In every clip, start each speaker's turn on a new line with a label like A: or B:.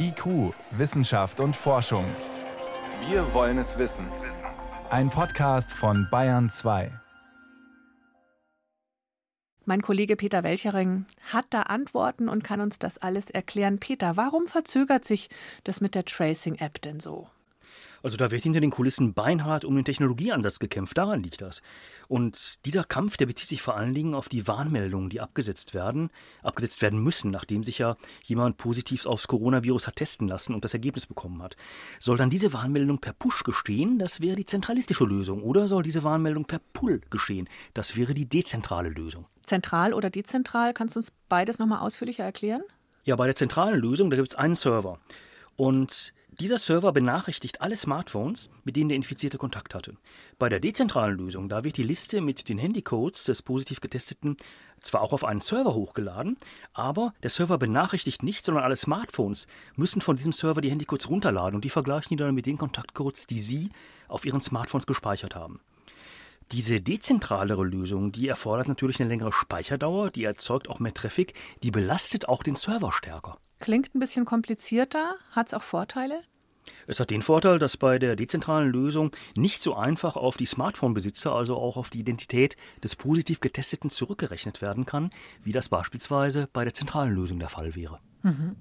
A: IQ, Wissenschaft und Forschung. Wir wollen es wissen. Ein Podcast von Bayern 2.
B: Mein Kollege Peter Welchering hat da Antworten und kann uns das alles erklären. Peter, warum verzögert sich das mit der Tracing-App denn so?
C: Also da wird hinter den Kulissen beinhart um den Technologieansatz gekämpft, daran liegt das. Und dieser Kampf, der bezieht sich vor allen Dingen auf die Warnmeldungen, die abgesetzt werden, abgesetzt werden müssen, nachdem sich ja jemand positiv aufs Coronavirus hat testen lassen und das Ergebnis bekommen hat. Soll dann diese Warnmeldung per Push geschehen? Das wäre die zentralistische Lösung. Oder soll diese Warnmeldung per Pull geschehen? Das wäre die dezentrale Lösung.
B: Zentral oder dezentral? Kannst du uns beides nochmal ausführlicher erklären?
C: Ja, bei der zentralen Lösung, da gibt es einen Server. Und dieser Server benachrichtigt alle Smartphones, mit denen der Infizierte Kontakt hatte. Bei der dezentralen Lösung, da wird die Liste mit den Handycodes des positiv Getesteten zwar auch auf einen Server hochgeladen, aber der Server benachrichtigt nicht, sondern alle Smartphones müssen von diesem Server die Handycodes runterladen und die vergleichen die dann mit den Kontaktcodes, die sie auf ihren Smartphones gespeichert haben. Diese dezentralere Lösung, die erfordert natürlich eine längere Speicherdauer, die erzeugt auch mehr Traffic, die belastet auch den Server stärker.
B: Klingt ein bisschen komplizierter. Hat es auch Vorteile?
C: Es hat den Vorteil, dass bei der dezentralen Lösung nicht so einfach auf die Smartphone-Besitzer, also auch auf die Identität des positiv Getesteten zurückgerechnet werden kann, wie das beispielsweise bei der zentralen Lösung der Fall wäre.
B: Mhm.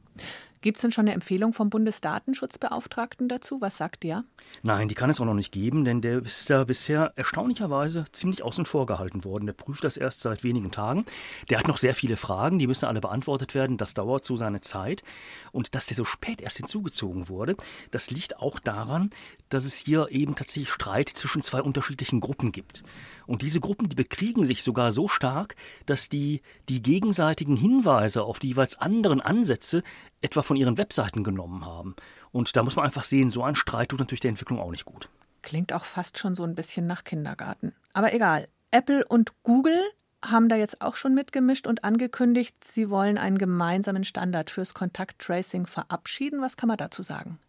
B: Gibt es denn schon eine Empfehlung vom Bundesdatenschutzbeauftragten dazu? Was sagt der?
C: Nein, die kann es auch noch nicht geben, denn der ist da bisher erstaunlicherweise ziemlich außen vor gehalten worden. Der prüft das erst seit wenigen Tagen. Der hat noch sehr viele Fragen, die müssen alle beantwortet werden. Das dauert so seine Zeit. Und dass der so spät erst hinzugezogen wurde, das liegt auch daran, dass es hier eben tatsächlich Streit zwischen zwei unterschiedlichen Gruppen gibt. Und diese Gruppen, die bekriegen sich sogar so stark, dass die die gegenseitigen Hinweise auf die jeweils anderen Ansätze etwa von ihren Webseiten genommen haben. Und da muss man einfach sehen, so ein Streit tut natürlich der Entwicklung auch nicht gut.
B: Klingt auch fast schon so ein bisschen nach Kindergarten. Aber egal. Apple und Google haben da jetzt auch schon mitgemischt und angekündigt, sie wollen einen gemeinsamen Standard fürs Kontakttracing verabschieden. Was kann man dazu sagen?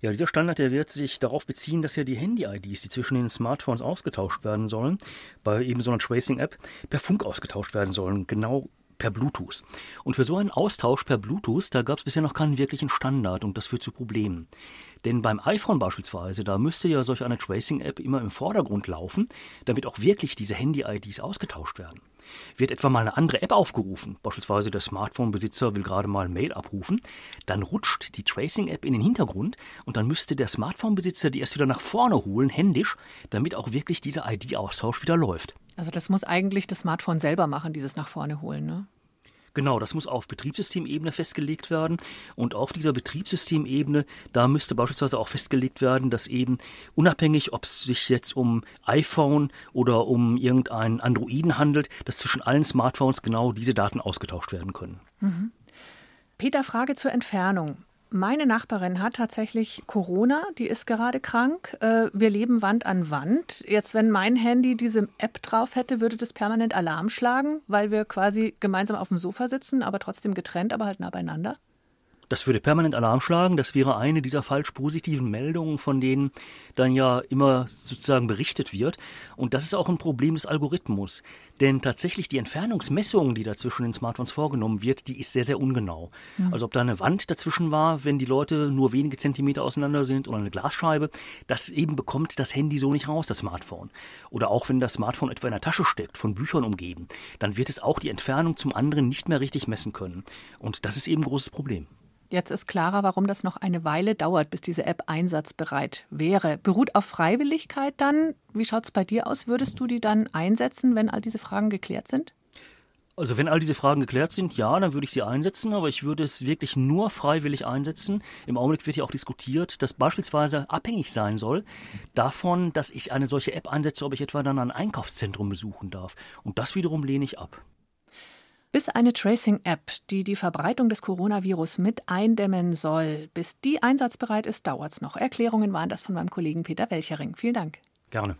C: Ja, dieser Standard, der wird sich darauf beziehen, dass ja die Handy-IDs, die zwischen den Smartphones ausgetauscht werden sollen, bei eben so einer Tracing-App, per Funk ausgetauscht werden sollen. Genau per Bluetooth. Und für so einen Austausch per Bluetooth, da gab es bisher noch keinen wirklichen Standard und das führt zu Problemen. Denn beim iPhone beispielsweise, da müsste ja solch eine Tracing-App immer im Vordergrund laufen, damit auch wirklich diese Handy-IDs ausgetauscht werden. Wird etwa mal eine andere App aufgerufen, beispielsweise der Smartphone-Besitzer will gerade mal Mail abrufen, dann rutscht die Tracing-App in den Hintergrund und dann müsste der Smartphone-Besitzer die erst wieder nach vorne holen, händisch, damit auch wirklich dieser ID-Austausch wieder läuft.
B: Also das muss eigentlich das Smartphone selber machen, dieses nach vorne holen, ne?
C: Genau, das muss auf Betriebssystemebene festgelegt werden. Und auf dieser Betriebssystemebene, da müsste beispielsweise auch festgelegt werden, dass eben unabhängig, ob es sich jetzt um iPhone oder um irgendeinen Androiden handelt, dass zwischen allen Smartphones genau diese Daten ausgetauscht werden können. Mhm.
B: Peter, Frage zur Entfernung. Meine Nachbarin hat tatsächlich Corona, die ist gerade krank. Äh, wir leben Wand an Wand. Jetzt, wenn mein Handy diese App drauf hätte, würde das permanent Alarm schlagen, weil wir quasi gemeinsam auf dem Sofa sitzen, aber trotzdem getrennt, aber halt nah beieinander.
C: Das würde permanent Alarm schlagen. Das wäre eine dieser falsch positiven Meldungen, von denen dann ja immer sozusagen berichtet wird. Und das ist auch ein Problem des Algorithmus. Denn tatsächlich die Entfernungsmessung, die da zwischen den Smartphones vorgenommen wird, die ist sehr, sehr ungenau. Mhm. Also ob da eine Wand dazwischen war, wenn die Leute nur wenige Zentimeter auseinander sind oder eine Glasscheibe, das eben bekommt das Handy so nicht raus, das Smartphone. Oder auch wenn das Smartphone etwa in der Tasche steckt, von Büchern umgeben, dann wird es auch die Entfernung zum anderen nicht mehr richtig messen können. Und das ist eben ein großes Problem.
B: Jetzt ist klarer, warum das noch eine Weile dauert, bis diese App einsatzbereit wäre. Beruht auf Freiwilligkeit dann? Wie schaut es bei dir aus? Würdest du die dann einsetzen, wenn all diese Fragen geklärt sind?
C: Also wenn all diese Fragen geklärt sind, ja, dann würde ich sie einsetzen, aber ich würde es wirklich nur freiwillig einsetzen. Im Augenblick wird ja auch diskutiert, dass beispielsweise abhängig sein soll davon, dass ich eine solche App einsetze, ob ich etwa dann ein Einkaufszentrum besuchen darf. Und das wiederum lehne ich ab.
B: Bis eine Tracing-App, die die Verbreitung des Coronavirus mit eindämmen soll, bis die einsatzbereit ist, dauert es noch. Erklärungen waren das von meinem Kollegen Peter Welchering. Vielen Dank.
C: Gerne.